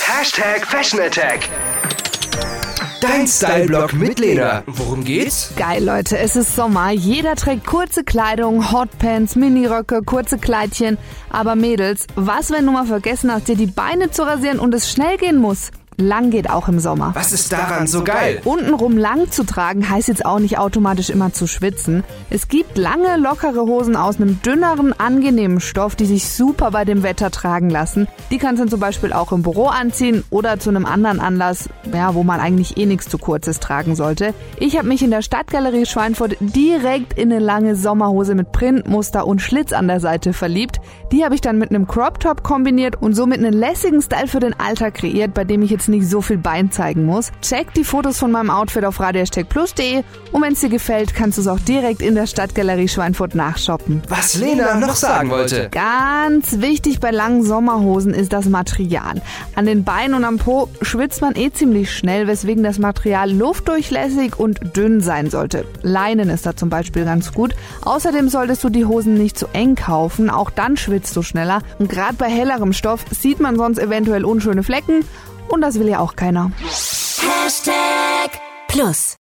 Hashtag Fashion Attack. Dein Style-Blog mit Lena. Worum geht's? Geil, Leute, es ist Sommer. Jeder trägt kurze Kleidung, Hotpants, Miniröcke, kurze Kleidchen. Aber Mädels, was, wenn du mal vergessen hast, dir die Beine zu rasieren und es schnell gehen muss? Lang geht auch im Sommer. Was ist daran so geil? Untenrum lang zu tragen heißt jetzt auch nicht automatisch immer zu schwitzen. Es gibt lange, lockere Hosen aus einem dünneren, angenehmen Stoff, die sich super bei dem Wetter tragen lassen. Die kannst du zum Beispiel auch im Büro anziehen oder zu einem anderen Anlass, ja, wo man eigentlich eh nichts zu kurzes tragen sollte. Ich habe mich in der Stadtgalerie Schweinfurt direkt in eine lange Sommerhose mit Printmuster und Schlitz an der Seite verliebt. Die habe ich dann mit einem Crop Top kombiniert und somit einen lässigen Style für den Alltag kreiert, bei dem ich jetzt nicht so viel Bein zeigen muss. Check die Fotos von meinem Outfit auf radio-plus.de und wenn es dir gefällt, kannst du es auch direkt in der Stadtgalerie Schweinfurt nachshoppen. Was Lena noch sagen wollte. Ganz wichtig bei langen Sommerhosen ist das Material. An den Beinen und am Po schwitzt man eh ziemlich schnell, weswegen das Material luftdurchlässig und dünn sein sollte. Leinen ist da zum Beispiel ganz gut. Außerdem solltest du die Hosen nicht zu eng kaufen, auch dann schwitzt du schneller. Und gerade bei hellerem Stoff sieht man sonst eventuell unschöne Flecken und das will ja auch keiner. Hashtag Plus.